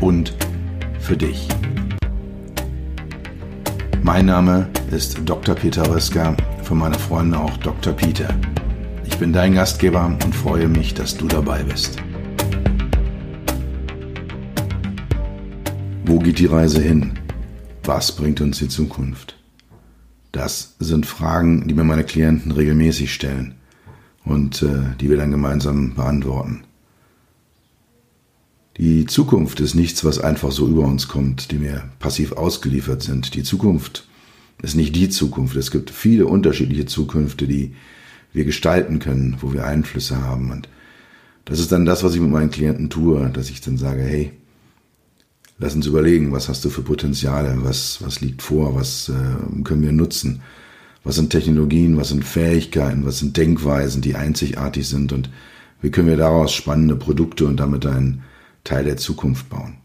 und für dich. Mein Name ist Dr. Peter Röska, für meine Freunde auch Dr. Peter. Ich bin dein Gastgeber und freue mich, dass du dabei bist. Wo geht die Reise hin? Was bringt uns die Zukunft? Das sind Fragen, die mir meine Klienten regelmäßig stellen und äh, die wir dann gemeinsam beantworten. Die Zukunft ist nichts, was einfach so über uns kommt, dem wir passiv ausgeliefert sind. Die Zukunft ist nicht die Zukunft. Es gibt viele unterschiedliche Zukünfte, die wir gestalten können, wo wir Einflüsse haben. Und das ist dann das, was ich mit meinen Klienten tue, dass ich dann sage, hey, lass uns überlegen, was hast du für Potenziale, was, was liegt vor, was äh, können wir nutzen, was sind Technologien, was sind Fähigkeiten, was sind Denkweisen, die einzigartig sind und wie können wir daraus spannende Produkte und damit einen Teil der Zukunft bauen.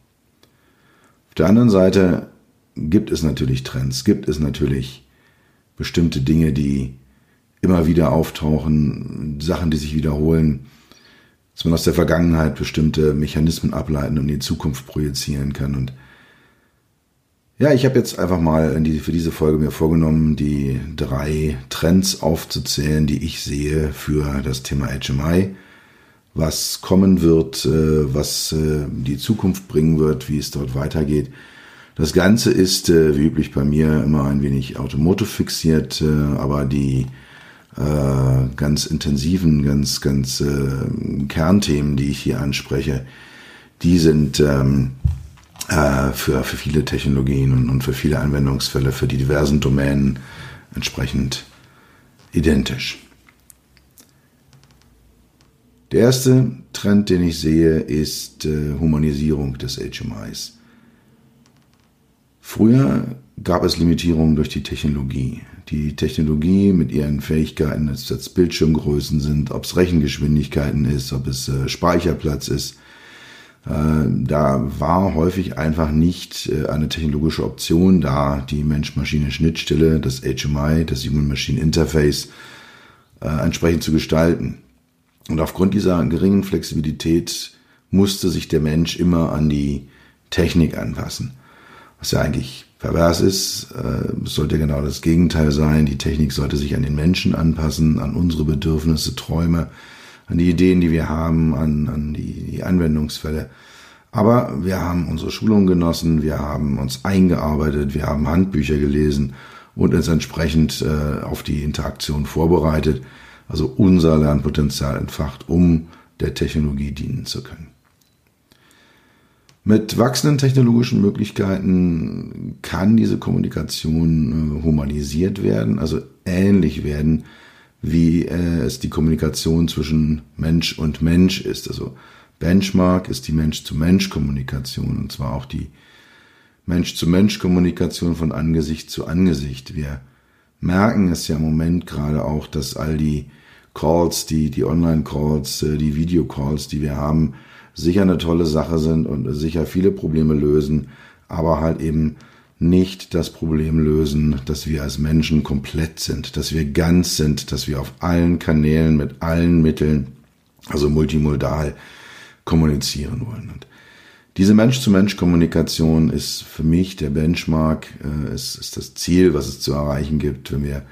Auf der anderen Seite gibt es natürlich Trends, gibt es natürlich bestimmte Dinge, die immer wieder auftauchen, Sachen, die sich wiederholen, dass man aus der Vergangenheit bestimmte Mechanismen ableiten und in die Zukunft projizieren kann. Und ja, ich habe jetzt einfach mal für diese Folge mir vorgenommen, die drei Trends aufzuzählen, die ich sehe für das Thema HMI was kommen wird, äh, was äh, die Zukunft bringen wird, wie es dort weitergeht. Das Ganze ist, äh, wie üblich bei mir, immer ein wenig automotive fixiert, aber die ganz intensiven, ganz, ganz Kernthemen, die ich hier anspreche, die sind ähm, für, für viele Technologien und für viele Anwendungsfälle, für die diversen Domänen entsprechend identisch. Der erste Trend, den ich sehe, ist äh, Humanisierung des HMIs. Früher gab es Limitierungen durch die Technologie. Die Technologie mit ihren Fähigkeiten, ob es Bildschirmgrößen sind, ob es Rechengeschwindigkeiten ist, ob es äh, Speicherplatz ist, äh, da war häufig einfach nicht äh, eine technologische Option da, die Mensch-Maschine-Schnittstelle, das HMI, das Human Machine Interface, äh, entsprechend zu gestalten. Und aufgrund dieser geringen Flexibilität musste sich der Mensch immer an die Technik anpassen. Was ja eigentlich pervers ist, äh, sollte genau das Gegenteil sein. Die Technik sollte sich an den Menschen anpassen, an unsere Bedürfnisse, Träume, an die Ideen, die wir haben, an, an die, die Anwendungsfälle. Aber wir haben unsere Schulung genossen, wir haben uns eingearbeitet, wir haben Handbücher gelesen und uns entsprechend äh, auf die Interaktion vorbereitet also unser Lernpotenzial entfacht, um der Technologie dienen zu können. Mit wachsenden technologischen Möglichkeiten kann diese Kommunikation äh, humanisiert werden, also ähnlich werden, wie äh, es die Kommunikation zwischen Mensch und Mensch ist. Also Benchmark ist die Mensch-zu-Mensch-Kommunikation und zwar auch die Mensch-zu-Mensch-Kommunikation von Angesicht zu Angesicht. Wir merken es ja im Moment gerade auch, dass all die Calls, die, die Online-Calls, äh, die Video-Calls, die wir haben, sicher eine tolle Sache sind und sicher viele Probleme lösen, aber halt eben nicht das Problem lösen, dass wir als Menschen komplett sind, dass wir ganz sind, dass wir auf allen Kanälen mit allen Mitteln, also multimodal, kommunizieren wollen. Und diese Mensch-zu-Mensch-Kommunikation ist für mich der Benchmark, äh, ist, ist das Ziel, was es zu erreichen gibt, wenn wir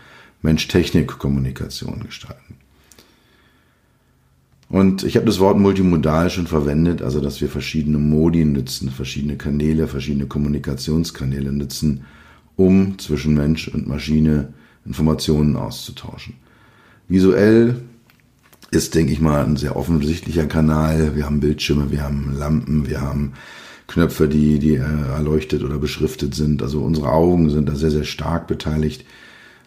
Mensch-Technik-Kommunikation gestalten. Und ich habe das Wort multimodal schon verwendet, also dass wir verschiedene Modi nutzen, verschiedene Kanäle, verschiedene Kommunikationskanäle nutzen, um zwischen Mensch und Maschine Informationen auszutauschen. Visuell ist, denke ich mal, ein sehr offensichtlicher Kanal. Wir haben Bildschirme, wir haben Lampen, wir haben Knöpfe, die, die äh, erleuchtet oder beschriftet sind. Also unsere Augen sind da sehr, sehr stark beteiligt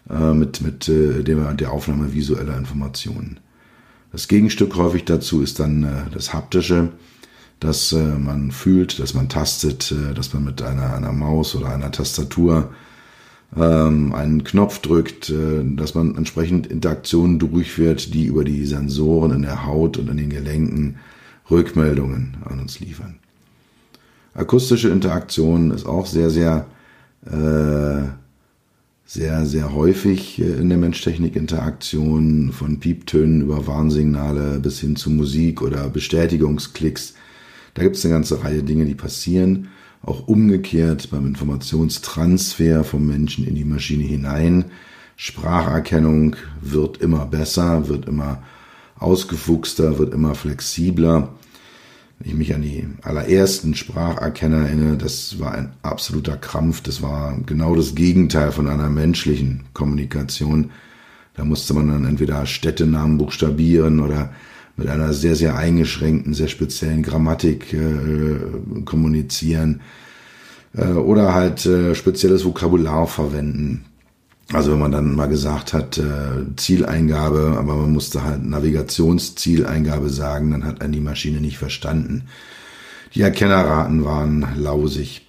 äh, mit, mit äh, der, der Aufnahme visueller Informationen. Das Gegenstück häufig dazu ist dann äh, das haptische. dass äh, man fühlt, dass man tastet, äh, dass man mit einer, einer Maus oder einer Tastatur ähm, einen Knopf drückt, äh, dass man entsprechend Interaktionen durchführt, die über die Sensoren in der Haut und in den Gelenken Rückmeldungen an uns liefern. Akustische Interaktion ist auch sehr, sehr, äh, sehr, sehr häufig äh, in der Mensch-Technik-Interaktion, von Pieptönen über Warnsignale bis hin zu Musik oder Bestätigungsklicks. Da gibt es eine ganze Reihe Dinge, die passieren. Auch umgekehrt beim Informationstransfer vom Menschen in die Maschine hinein. Spracherkennung wird immer besser, wird immer ausgefuchster, wird immer flexibler. Wenn ich mich an die allerersten Spracherkenner erinnere, das war ein absoluter Krampf. Das war genau das Gegenteil von einer menschlichen Kommunikation. Da musste man dann entweder Städtenamen buchstabieren oder mit einer sehr, sehr eingeschränkten, sehr speziellen Grammatik äh, kommunizieren äh, oder halt äh, spezielles Vokabular verwenden. Also wenn man dann mal gesagt hat, äh, Zieleingabe, aber man musste halt Navigationszieleingabe sagen, dann hat einen die Maschine nicht verstanden. Die Erkennerraten waren lausig.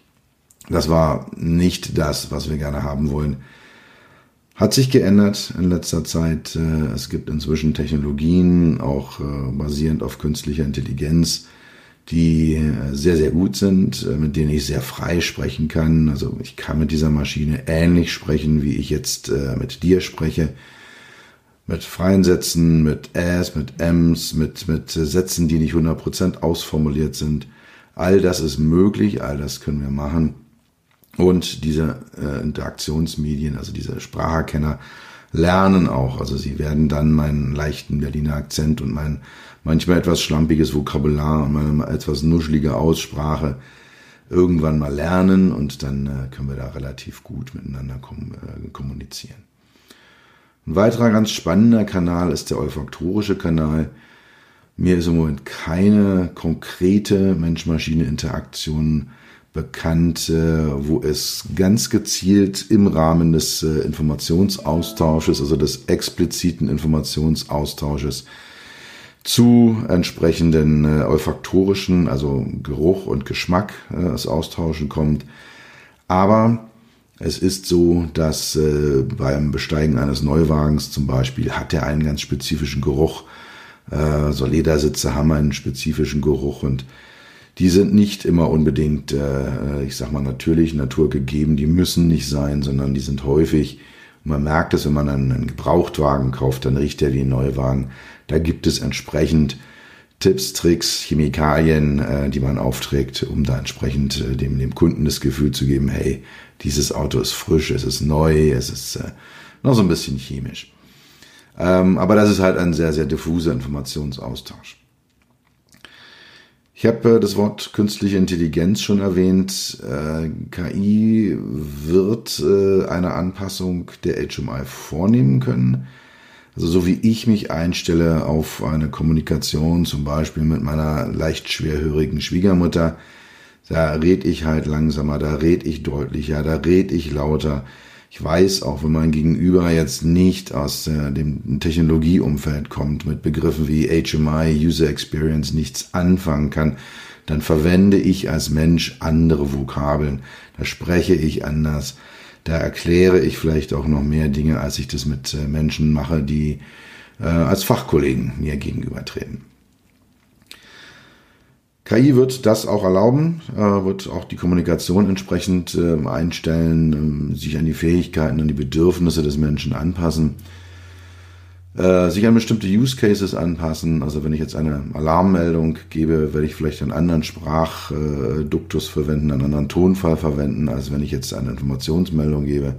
Das war nicht das, was wir gerne haben wollen. Hat sich geändert in letzter Zeit. Äh, es gibt inzwischen Technologien, auch äh, basierend auf künstlicher Intelligenz, die äh, sehr, sehr gut sind, mit denen ich sehr frei sprechen kann. Also ich kann mit dieser Maschine ähnlich sprechen, wie ich jetzt mit dir spreche. Mit freien Sätzen, mit Äs, mit Ms, mit, mit Sätzen, die nicht 100% ausformuliert sind. All das ist möglich, all das können wir machen. Und diese äh, Interaktionsmedien, also diese Spracherkenner, lernen auch. Also sie werden dann meinen leichten Berliner Akzent und mein manchmal etwas schlampiges Vokabular und meine etwas nuschelige Aussprache irgendwann mal lernen und dann äh, können wir da relativ gut miteinander kom äh, kommunizieren. Ein weiterer ganz spannender Kanal ist der olfaktorische Kanal. Mir ist im Moment keine konkrete Mensch-Maschine-Interaktion bekannt, äh, wo es ganz gezielt im Rahmen des äh, Informationsaustausches, also des expliziten Informationsaustausches, zu entsprechenden äh, olfaktorischen, also Geruch und Geschmack äh, das Austauschen kommt. Aber es ist so, dass äh, beim Besteigen eines Neuwagens zum Beispiel hat er einen ganz spezifischen Geruch. Äh, so Ledersitze haben einen spezifischen Geruch und die sind nicht immer unbedingt, äh, ich sag mal natürlich naturgegeben, die müssen nicht sein, sondern die sind häufig man merkt es, wenn man einen Gebrauchtwagen kauft, dann riecht er wie ein Neuwagen. Da gibt es entsprechend Tipps, Tricks, Chemikalien, äh, die man aufträgt, um da entsprechend äh, dem, dem Kunden das Gefühl zu geben, hey, dieses Auto ist frisch, es ist neu, es ist äh, noch so ein bisschen chemisch. Ähm, aber das ist halt ein sehr, sehr diffuser Informationsaustausch. Ich habe äh, das Wort künstliche Intelligenz schon erwähnt. Äh, KI wird äh, eine Anpassung der HMI vornehmen können. Also so wie ich mich einstelle auf eine Kommunikation, zum Beispiel mit meiner leicht schwerhörigen Schwiegermutter, da red ich halt langsamer, da red ich deutlicher, da red ich lauter. Ich weiß auch, wenn mein Gegenüber jetzt nicht aus äh, dem Technologieumfeld kommt, mit Begriffen wie HMI, User Experience nichts anfangen kann, dann verwende ich als Mensch andere Vokabeln. Da spreche ich anders. Da erkläre ich vielleicht auch noch mehr Dinge, als ich das mit äh, Menschen mache, die äh, als Fachkollegen mir gegenübertreten. KI wird das auch erlauben, äh, wird auch die Kommunikation entsprechend äh, einstellen, äh, sich an die Fähigkeiten, an die Bedürfnisse des Menschen anpassen, äh, sich an bestimmte Use Cases anpassen. Also wenn ich jetzt eine Alarmmeldung gebe, werde ich vielleicht einen anderen Sprachduktus verwenden, einen anderen Tonfall verwenden, als wenn ich jetzt eine Informationsmeldung gebe.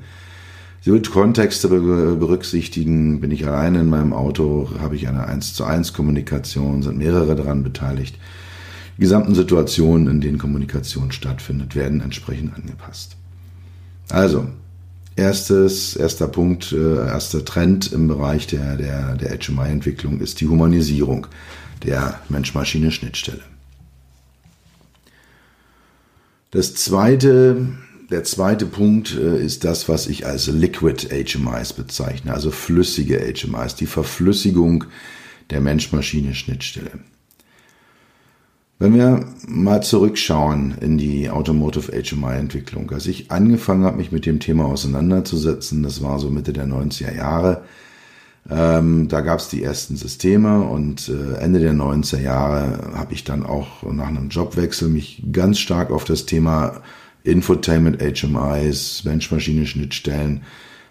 Sie wird Kontexte berücksichtigen. Bin ich alleine in meinem Auto, habe ich eine 1 zu 1 Kommunikation, sind mehrere daran beteiligt. Die gesamten Situationen, in denen Kommunikation stattfindet, werden entsprechend angepasst. Also, erstes, erster Punkt, äh, erster Trend im Bereich der, der, der HMI-Entwicklung ist die Humanisierung der Mensch-Maschine-Schnittstelle. Das zweite, der zweite Punkt äh, ist das, was ich als Liquid HMIs bezeichne, also flüssige HMIs, die Verflüssigung der Mensch-Maschine-Schnittstelle. Wenn wir mal zurückschauen in die Automotive HMI-Entwicklung, als ich angefangen habe, mich mit dem Thema auseinanderzusetzen, das war so Mitte der 90er Jahre, ähm, da gab es die ersten Systeme und äh, Ende der 90er Jahre habe ich dann auch nach einem Jobwechsel mich ganz stark auf das Thema Infotainment, HMIs, Mensch-Maschine-Schnittstellen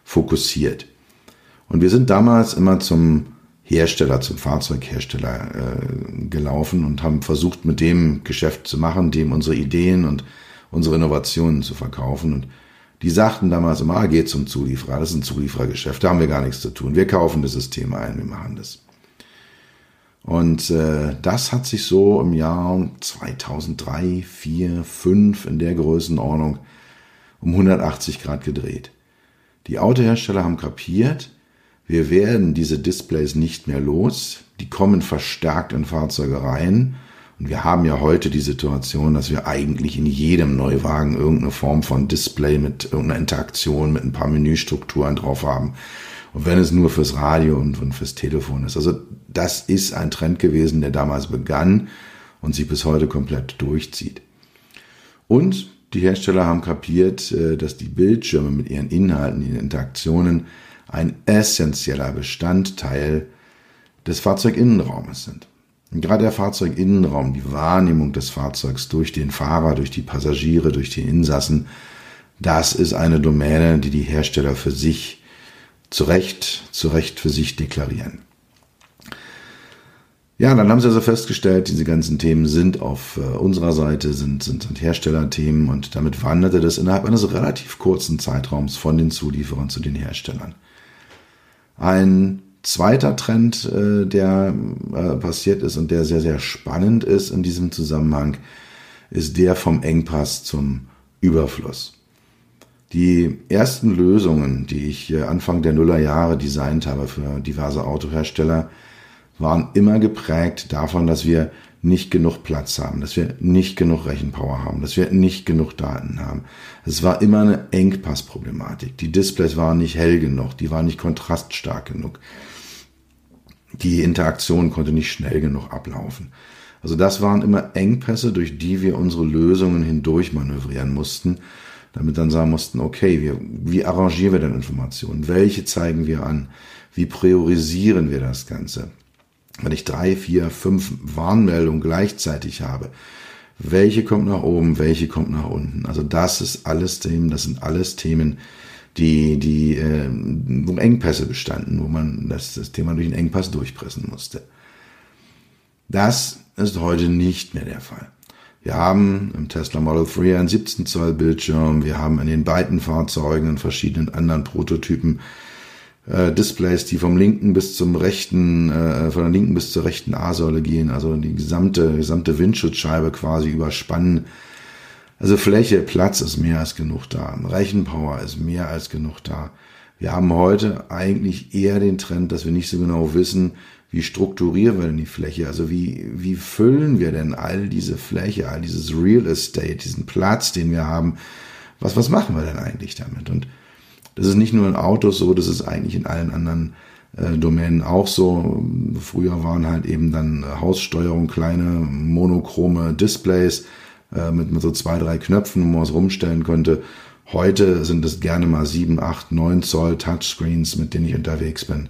fokussiert. Und wir sind damals immer zum Hersteller, zum Fahrzeughersteller äh, gelaufen und haben versucht, mit dem Geschäft zu machen, dem unsere Ideen und unsere Innovationen zu verkaufen. Und die sagten damals immer, ah, geht zum Zulieferer, das ist ein Zulieferergeschäft, da haben wir gar nichts zu tun. Wir kaufen das System ein, wir machen das. Und äh, das hat sich so im Jahr 2003, 4, 5 in der Größenordnung um 180 Grad gedreht. Die Autohersteller haben kapiert, wir werden diese Displays nicht mehr los. Die kommen verstärkt in Fahrzeuge rein. Und wir haben ja heute die Situation, dass wir eigentlich in jedem Neuwagen irgendeine Form von Display mit irgendeiner Interaktion, mit ein paar Menüstrukturen drauf haben. Und wenn es nur fürs Radio und, und fürs Telefon ist. Also das ist ein Trend gewesen, der damals begann und sich bis heute komplett durchzieht. Und die Hersteller haben kapiert, äh, dass die Bildschirme mit ihren Inhalten, ihren Interaktionen ein essentieller Bestandteil des Fahrzeuginnenraumes sind. Und gerade der Fahrzeuginnenraum, die Wahrnehmung des Fahrzeugs durch den Fahrer, durch die Passagiere, durch die Insassen, das ist eine Domäne, die die Hersteller für sich zu Recht, zu Recht für sich deklarieren. Ja, dann haben sie also festgestellt, diese ganzen Themen sind auf äh, unserer Seite, sind, sind, sind Herstellerthemen und damit wanderte das innerhalb eines relativ kurzen Zeitraums von den Zulieferern zu den Herstellern. Ein zweiter Trend, äh, der äh, passiert ist und der sehr, sehr spannend ist in diesem Zusammenhang, ist der vom Engpass zum Überfluss. Die ersten Lösungen, die ich äh, Anfang der Nullerjahre designt habe für diverse Autohersteller, waren immer geprägt davon, dass wir nicht genug Platz haben, dass wir nicht genug Rechenpower haben, dass wir nicht genug Daten haben. Es war immer eine Engpassproblematik. Die Displays waren nicht hell genug, die waren nicht kontraststark genug. Die Interaktion konnte nicht schnell genug ablaufen. Also das waren immer Engpässe, durch die wir unsere Lösungen hindurch manövrieren mussten, damit dann sagen mussten, okay, wir, wie arrangieren wir denn Informationen? Welche zeigen wir an? Wie priorisieren wir das Ganze? Wenn ich drei, vier, fünf Warnmeldungen gleichzeitig habe, welche kommt nach oben, welche kommt nach unten. Also das ist alles Themen, das sind alles Themen, die, die, äh, wo Engpässe bestanden, wo man das, das Thema durch einen Engpass durchpressen musste. Das ist heute nicht mehr der Fall. Wir haben im Tesla Model 3 einen 17 Zoll Bildschirm, wir haben in den beiden Fahrzeugen in verschiedenen anderen Prototypen äh, Displays, die vom linken bis zum rechten, äh, von der linken bis zur rechten A-Säule gehen, also die gesamte, gesamte Windschutzscheibe quasi überspannen. Also Fläche, Platz ist mehr als genug da. Rechenpower ist mehr als genug da. Wir haben heute eigentlich eher den Trend, dass wir nicht so genau wissen, wie strukturieren wir denn die Fläche? Also wie, wie füllen wir denn all diese Fläche, all dieses Real Estate, diesen Platz, den wir haben? Was, was machen wir denn eigentlich damit? Und das ist nicht nur in Autos so, das ist eigentlich in allen anderen äh, Domänen auch so. Früher waren halt eben dann Haussteuerung, kleine monochrome Displays äh, mit, mit so zwei, drei Knöpfen, wo man was rumstellen konnte. Heute sind es gerne mal sieben, acht, neun Zoll Touchscreens, mit denen ich unterwegs bin.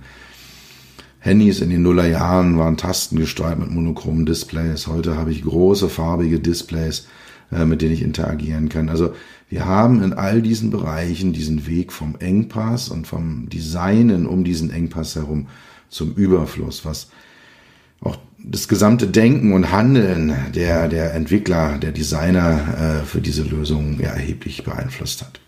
Handys in den Nullerjahren waren tastengesteuert mit monochromen Displays. Heute habe ich große farbige Displays, äh, mit denen ich interagieren kann. Also wir haben in all diesen Bereichen diesen Weg vom Engpass und vom Designen um diesen Engpass herum zum Überfluss, was auch das gesamte Denken und Handeln der, der Entwickler, der Designer äh, für diese Lösung ja, erheblich beeinflusst hat.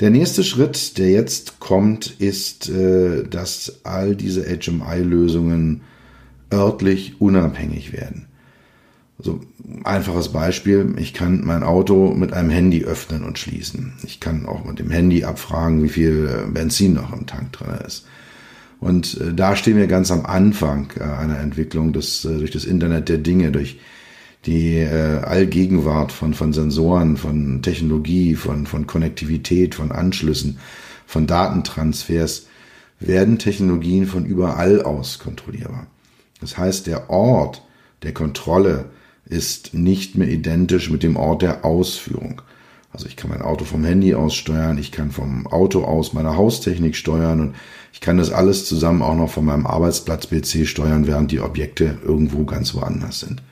Der nächste Schritt, der jetzt kommt, ist, äh, dass all diese HMI-Lösungen örtlich unabhängig werden. Also einfaches Beispiel, ich kann mein Auto mit einem Handy öffnen und schließen. Ich kann auch mit dem Handy abfragen, wie viel äh, Benzin noch im Tank drin ist. Und äh, da stehen wir ganz am Anfang äh, einer Entwicklung des, durch das Internet der Dinge, durch die Allgegenwart von, von Sensoren, von Technologie, von, von Konnektivität, von Anschlüssen, von Datentransfers, werden Technologien von überall aus kontrollierbar. Das heißt, der Ort, der Kontrolle ist nicht mehr identisch mit dem Ort der Ausführung. Also ich kann mein Auto vom Handy aus steuern, ich kann vom Auto aus meine Haustechnik steuern und ich kann das alles zusammen auch noch von meinem Arbeitsplatz-PC steuern, während die Objekte irgendwo ganz woanders sind.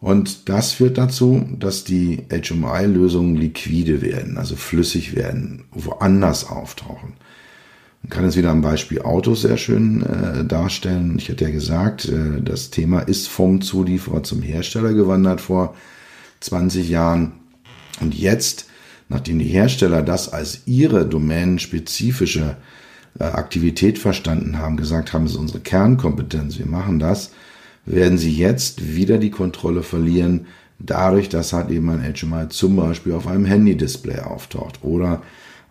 Und das führt dazu, dass die HMI-Lösungen liquide werden, also flüssig werden, woanders auftauchen. Man kann es wieder am Beispiel Autos sehr schön äh, darstellen. Ich hatte ja gesagt, äh, das Thema ist vom Zulieferer zum Hersteller gewandert vor 20 Jahren. Und jetzt, nachdem die Hersteller das als ihre domänenspezifische äh, Aktivität verstanden haben, gesagt haben, es ist unsere Kernkompetenz, wir machen das, werden sie jetzt wieder die Kontrolle verlieren, dadurch, dass halt eben ein HMI zum Beispiel auf einem Handy-Display auftaucht oder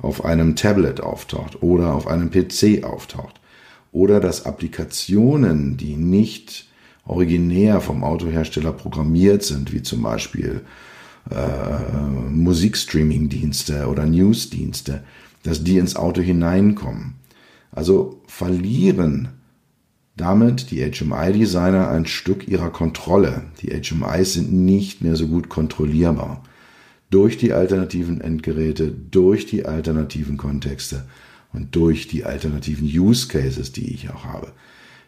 auf einem Tablet auftaucht oder auf einem PC auftaucht oder dass Applikationen, die nicht originär vom Autohersteller programmiert sind, wie zum Beispiel äh, Musikstreaming-Dienste oder News-Dienste, dass die ins Auto hineinkommen. Also verlieren damit die HMI-Designer ein Stück ihrer Kontrolle. Die HMIs sind nicht mehr so gut kontrollierbar. Durch die alternativen Endgeräte, durch die alternativen Kontexte und durch die alternativen Use Cases, die ich auch habe.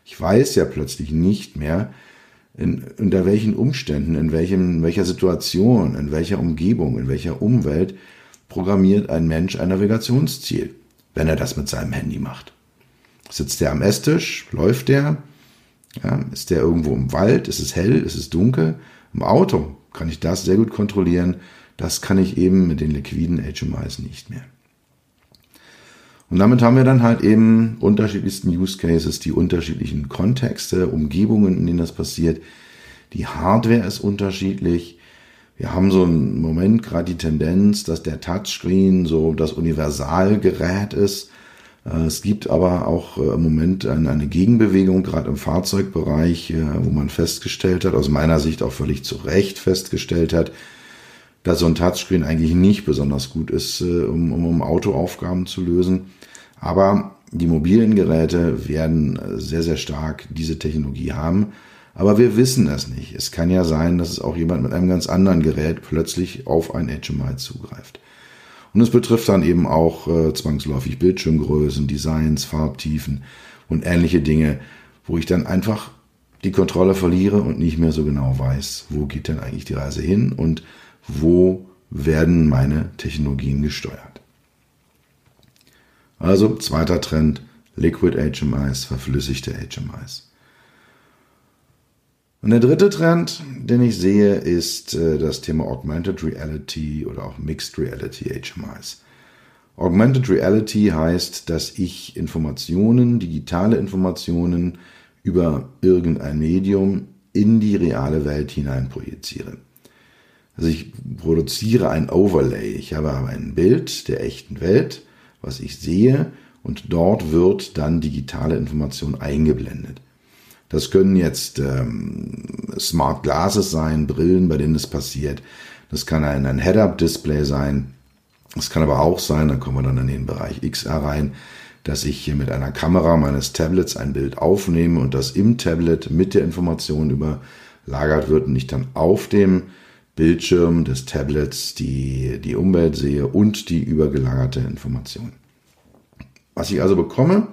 Ich weiß ja plötzlich nicht mehr, in, unter welchen Umständen, in, welchem, in welcher Situation, in welcher Umgebung, in welcher Umwelt programmiert ein Mensch ein Navigationsziel, wenn er das mit seinem Handy macht. Sitzt der am Esstisch? Läuft der? Ja, ist der irgendwo im Wald? Ist es hell? Ist es dunkel? Im Auto kann ich das sehr gut kontrollieren. Das kann ich eben mit den liquiden HMIs nicht mehr. Und damit haben wir dann halt eben unterschiedlichsten Use Cases, die unterschiedlichen Kontexte, Umgebungen, in denen das passiert. Die Hardware ist unterschiedlich. Wir haben so einen Moment gerade die Tendenz, dass der Touchscreen so das Universalgerät ist. Äh, es gibt aber auch äh, im Moment eine Gegenbewegung, gerade im Fahrzeugbereich, äh, wo man festgestellt hat, aus meiner Sicht auch völlig zu Recht festgestellt hat, dass so ein Touchscreen eigentlich nicht besonders gut ist, um, um, um Autoaufgaben zu lösen. Aber die mobilen Geräte werden sehr, sehr stark diese Technologie haben. Aber wir wissen es nicht. Es kann ja sein, dass es auch jemand mit einem ganz anderen Gerät plötzlich auf ein HMI zugreift. Und es betrifft dann eben auch äh, zwangsläufig Bildschirmgrößen, Designs, Farbtiefen und ähnliche Dinge, wo ich dann einfach die Kontrolle verliere und nicht mehr so genau weiß, wo geht denn eigentlich die Reise hin und wo werden meine Technologien gesteuert. Also zweiter Trend, Liquid HMIs, verflüssigte HMIs. Und der dritte Trend, den ich sehe, ist äh, das Thema Augmented Reality oder auch Mixed Reality HMIs. Augmented Reality heißt, dass ich Informationen, digitale Informationen über irgendein Medium in die reale Welt hinein projiziere. Also ich produziere ein Overlay. Ich habe ein Bild der echten Welt, was ich sehe, und dort wird dann digitale Information eingeblendet. Das können jetzt ähm, Smart Glasses sein, Brillen, bei denen es passiert. Das kann ein, ein Head-Up-Display sein. Das kann aber auch sein, dann kommen wir dann in den Bereich XR rein, dass ich hier mit einer Kamera meines Tablets ein Bild aufnehme und das im Tablet mit der Information überlagert wird und ich dann auf dem Bildschirm des Tablets die, die Umwelt sehe und die übergelagerte Information. Was ich also bekomme,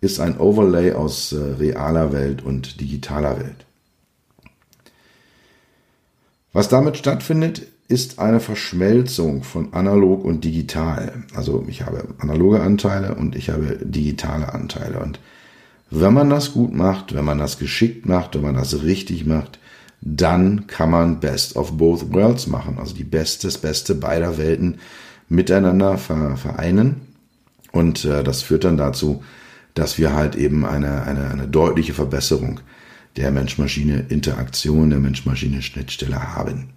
ist ein Overlay aus äh, realer Welt und digitaler Welt. Was damit stattfindet, ist eine Verschmelzung von analog und digital. Also ich habe analoge Anteile und ich habe digitale Anteile. Und wenn man das gut macht, wenn man das geschickt macht, wenn man das richtig macht, dann kann man Best of Both Worlds machen. Also die Beste, das Beste beider Welten miteinander vereinen. Und äh, das führt dann dazu, dass wir halt eben eine, eine, eine deutliche Verbesserung der Mensch-Maschine-Interaktion, der Mensch-Maschine-Schnittstelle haben.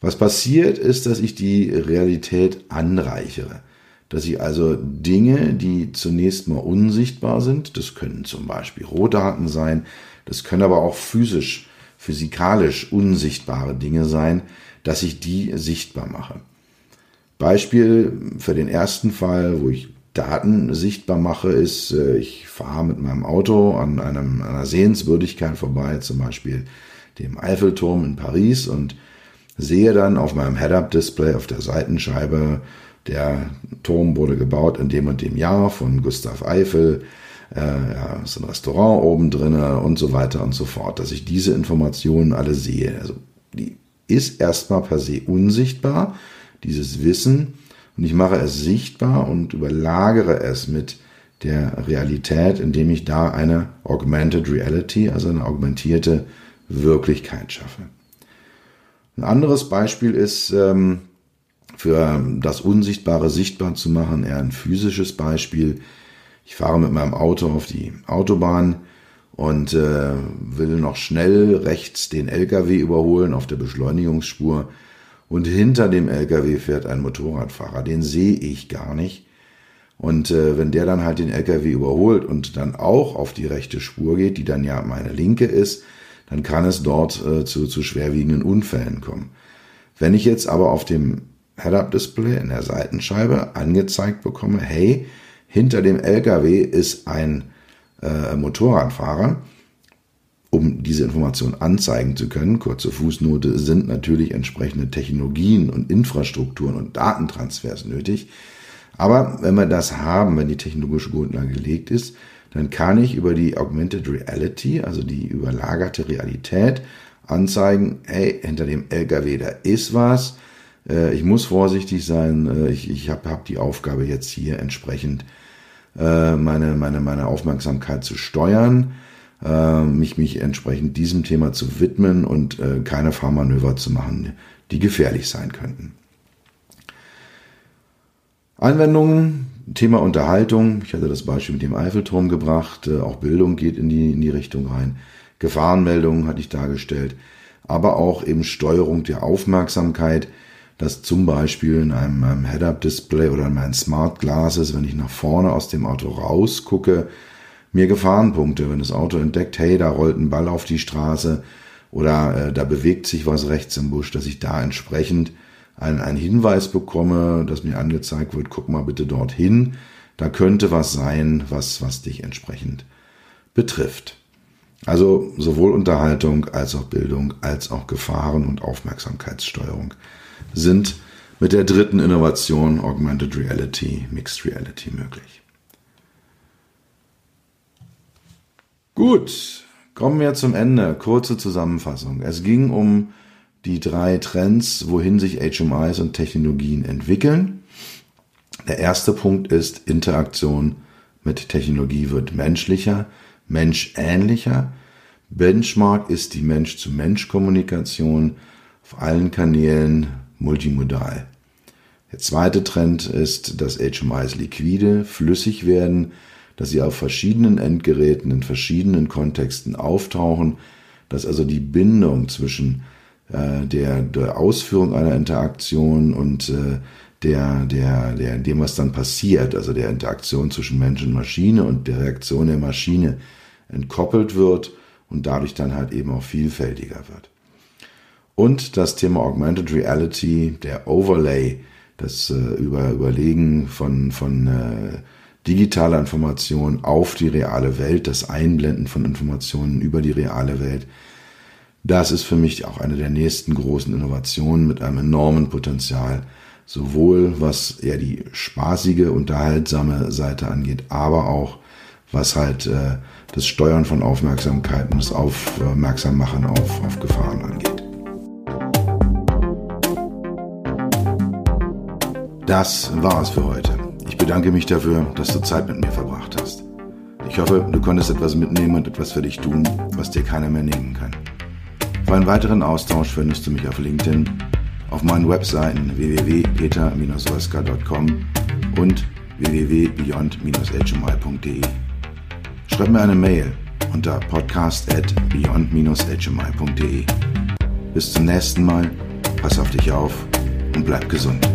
Was passiert ist, dass ich die Realität anreichere. Dass ich also Dinge, die zunächst mal unsichtbar sind, das können zum Beispiel Rohdaten sein, das können aber auch physisch, physikalisch unsichtbare Dinge sein, dass ich die sichtbar mache. Beispiel für den ersten Fall, wo ich Daten sichtbar mache, ist, äh, ich fahre mit meinem Auto an einem, einer Sehenswürdigkeit vorbei, zum Beispiel dem Eiffelturm in Paris und sehe dann auf meinem Head-Up-Display auf der Seitenscheibe, der Turm wurde gebaut in dem und dem Jahr von Gustav Eiffel, äh, ja, ist ein Restaurant oben drinne und so weiter und so fort, dass ich diese Informationen alle sehe. Also die ist erstmal per se unsichtbar, dieses Wissen, und ich mache es sichtbar und überlagere es mit der Realität, indem ich da eine Augmented Reality, also eine augmentierte Wirklichkeit schaffe. Ein anderes Beispiel ist, ähm, für das Unsichtbare sichtbar zu machen, eher ein physisches Beispiel. Ich fahre mit meinem Auto auf die Autobahn und äh, will noch schnell rechts den LKW überholen auf der Beschleunigungsspur und hinter dem LKW fährt ein Motorradfahrer, den sehe ich gar nicht. Und äh, wenn der dann halt den LKW überholt und dann auch auf die rechte Spur geht, die dann ja meine linke ist, dann kann es dort äh, zu, zu schwerwiegenden Unfällen kommen. Wenn ich jetzt aber auf dem Head-Up-Display in der Seitenscheibe angezeigt bekomme, hey, hinter dem LKW ist ein äh, Motorradfahrer, um diese Information anzeigen zu können, kurze Fußnote, sind natürlich entsprechende Technologien und Infrastrukturen und Datentransfers nötig. Aber wenn wir das haben, wenn die technologische Grundlage gelegt ist, dann kann ich über die Augmented Reality, also die überlagerte Realität, anzeigen, hey, hinter dem LKW, da ist was. Äh, ich muss vorsichtig sein. Äh, ich ich habe hab die Aufgabe jetzt hier entsprechend äh, meine, meine, meine Aufmerksamkeit zu steuern äh, mich, mich entsprechend diesem Thema zu widmen und äh, keine Fahrmanöver zu machen, die gefährlich sein könnten. Anwendungen, Thema Unterhaltung. Ich hatte das Beispiel mit dem Eiffelturm gebracht. Äh, auch Bildung geht in die, in die Richtung rein. Gefahrenmeldungen hatte ich dargestellt. Aber auch eben Steuerung der Aufmerksamkeit, dass zum Beispiel in einem, einem Head-Up-Display oder in meinen Smart Glasses, wenn ich nach vorne aus dem Auto rausgucke, mir Gefahrenpunkte, wenn das Auto entdeckt, hey, da rollt ein Ball auf die Straße oder äh, da bewegt sich was rechts im Busch, dass ich da entsprechend einen, einen Hinweis bekomme, dass mir angezeigt wird, guck mal bitte dorthin, da könnte was sein, was, was dich entsprechend betrifft. Also sowohl Unterhaltung als auch Bildung als auch Gefahren- und Aufmerksamkeitssteuerung sind mit der dritten Innovation Augmented Reality, Mixed Reality möglich. Gut, kommen wir zum Ende. Kurze Zusammenfassung. Es ging um die drei Trends, wohin sich HMIs und Technologien entwickeln. Der erste Punkt ist, Interaktion mit Technologie wird menschlicher, menschähnlicher. Benchmark ist die Mensch-zu-Mensch-Kommunikation auf allen Kanälen multimodal. Der zweite Trend ist, dass HMIs liquide, flüssig werden, dass sie auf verschiedenen Endgeräten in verschiedenen Kontexten auftauchen, dass also die Bindung zwischen äh, der, der Ausführung einer Interaktion und äh, der, der, der, dem, was dann passiert, also der Interaktion zwischen Mensch und Maschine und der Reaktion der Maschine entkoppelt wird und dadurch dann halt eben auch vielfältiger wird. Und das Thema Augmented Reality, der Overlay, das äh, über, Überlegen von, von äh, digitale Information auf die reale Welt, das Einblenden von Informationen über die reale Welt, das ist für mich auch eine der nächsten großen Innovationen mit einem enormen Potenzial, sowohl was eher die spaßige, unterhaltsame Seite angeht, aber auch was halt äh, das Steuern von Aufmerksamkeit und das Aufmerksammachen auf, auf Gefahren angeht. Das war es für heute. Ich bedanke mich dafür, dass du Zeit mit mir verbracht hast. Ich hoffe, du konntest etwas mitnehmen und etwas für dich tun, was dir keiner mehr nehmen kann. Für einen weiteren Austausch findest du mich auf LinkedIn, auf meinen Webseiten www.peter-soeska.com und www.beyond-hmi.de. Schreib mir eine Mail unter podcast at beyond-hmi.de. Bis zum nächsten Mal, pass auf dich auf und bleib gesund.